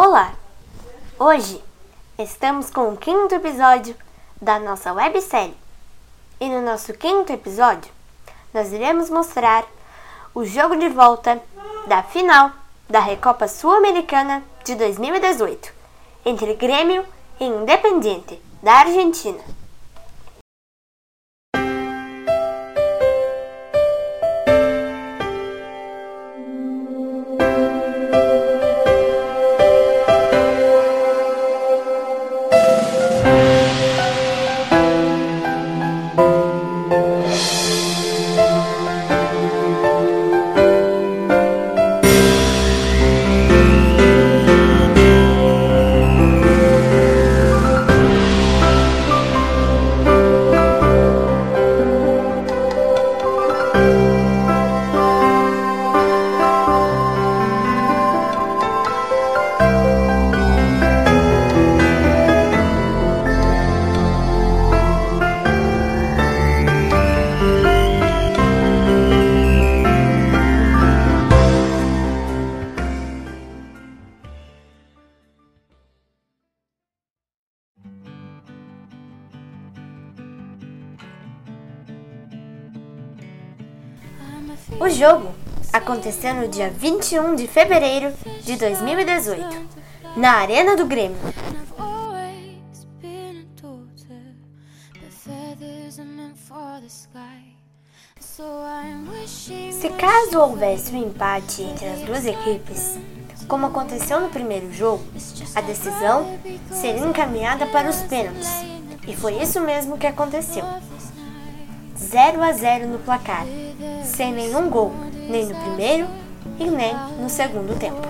Olá! Hoje estamos com o quinto episódio da nossa websérie. E no nosso quinto episódio, nós iremos mostrar o jogo de volta da final da Recopa Sul-Americana de 2018 entre Grêmio e Independiente da Argentina. O jogo aconteceu no dia 21 de fevereiro de 2018, na Arena do Grêmio. Se caso houvesse um empate entre as duas equipes, como aconteceu no primeiro jogo, a decisão seria encaminhada para os pênaltis. E foi isso mesmo que aconteceu. 0 a 0 no placar, sem nenhum gol, nem no primeiro e nem no segundo tempo.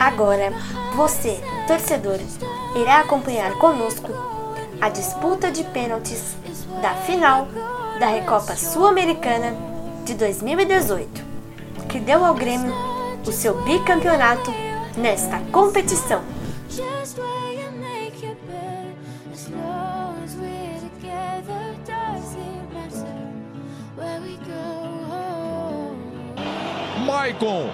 Agora, você, torcedor, irá acompanhar conosco a disputa de pênaltis da final da Recopa Sul-Americana de 2018, que deu ao Grêmio o seu bicampeonato nesta competição. Maicon,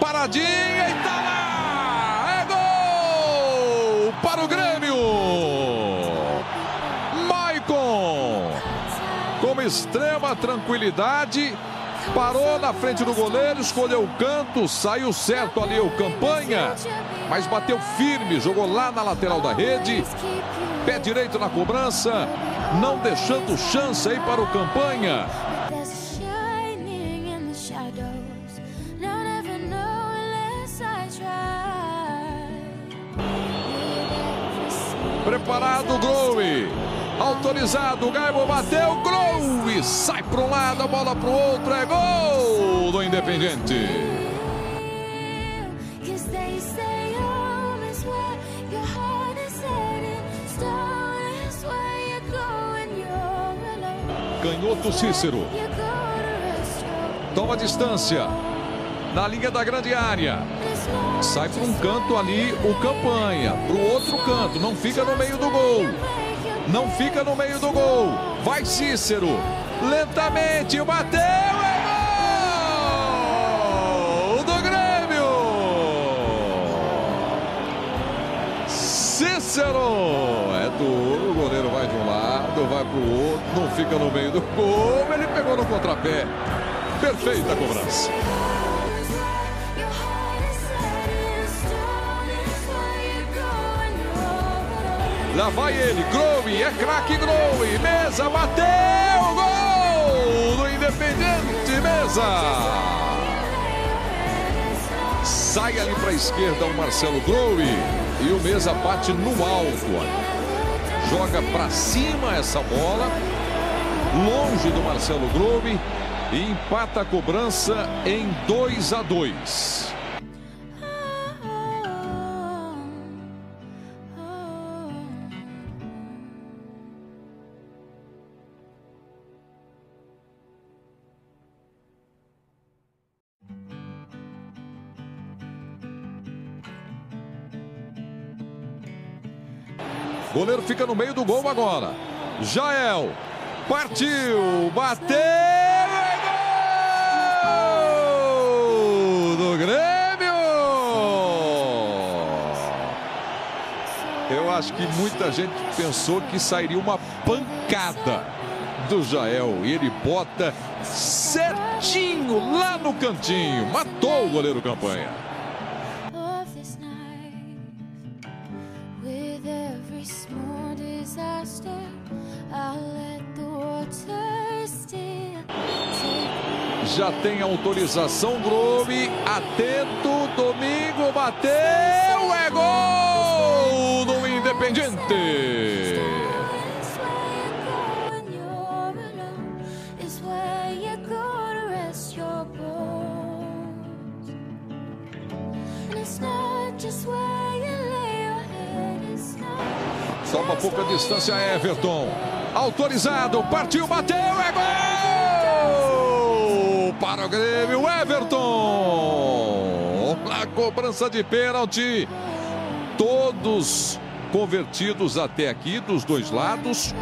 paradinha e tá lá! É gol para o Grêmio! Maicon, com extrema tranquilidade, Parou na frente do goleiro, escolheu o canto, saiu certo ali o campanha, mas bateu firme, jogou lá na lateral da rede. Pé direito na cobrança, não deixando chance aí para o campanha. Preparado o. Autorizado, o Gaibo bateu, gol! E sai para um lado, a bola para o outro, é gol do Independente. Canhoto Cícero. Toma distância. Na linha da grande área. Sai para um canto ali o campanha. Para o outro canto. Não fica no meio do gol. Não fica no meio do gol. Vai Cícero. Lentamente. Bateu. É gol do Grêmio. Cícero. É duro. O goleiro vai de um lado, vai para o outro. Não fica no meio do gol. Ele pegou no contrapé. Perfeita cobrança. Lá vai ele, Growe, é craque Growe, Mesa bateu, gol do Independente, Mesa. Sai ali para a esquerda o Marcelo Growe e o Mesa bate no alto. Joga para cima essa bola, longe do Marcelo Growe e empata a cobrança em 2 a 2. Goleiro fica no meio do gol agora. Jael. Partiu! Bateu! É gol! Do Grêmio! Eu acho que muita gente pensou que sairia uma pancada do Jael. E ele bota certinho lá no cantinho. Matou o goleiro campanha. Tem autorização, Grove. Atento, domingo bateu. É gol do Independiente. Toma pouca distância, Everton. Autorizado, partiu, bateu, é gol! Para o Grêmio, Everton! A cobrança de pênalti. Todos convertidos até aqui dos dois lados.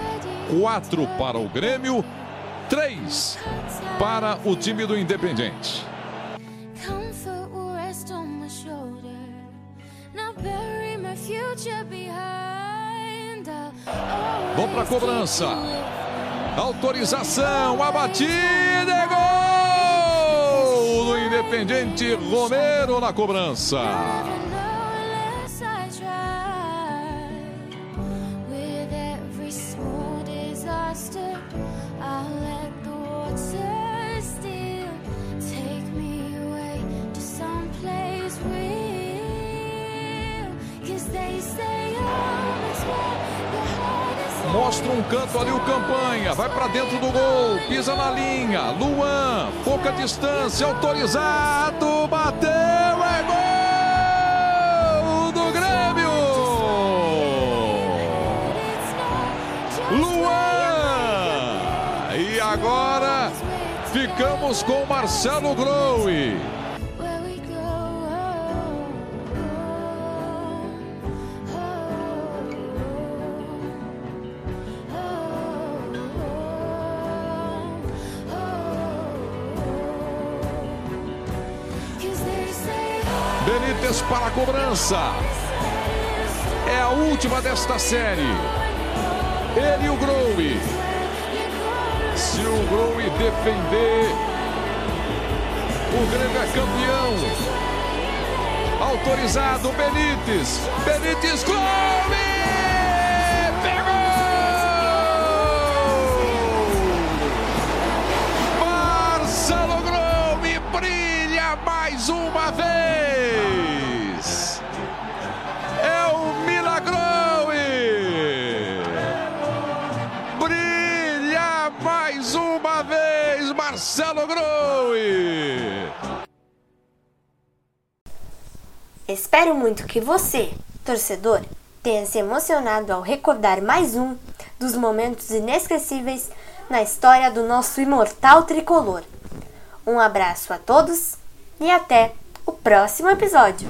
Quatro para o Grêmio, três para o time do Independente. Vamos para a cobrança. Autorização, a batida é gol Independente Romero na cobrança. Mostra um canto ali o campanha. Vai para dentro do gol. Pisa na linha. Luan. Pouca distância. Autorizado. Bateu. É gol do Grêmio. Luan. E agora ficamos com Marcelo Growe. Benítez para a cobrança. É a última desta série. Ele e o Growe. Se o Growe defender, o Grêmio é campeão. Autorizado Benítez. Benítez Growe! Mais uma vez. Espero muito que você, torcedor, tenha se emocionado ao recordar mais um dos momentos inesquecíveis na história do nosso imortal tricolor. Um abraço a todos e até o próximo episódio.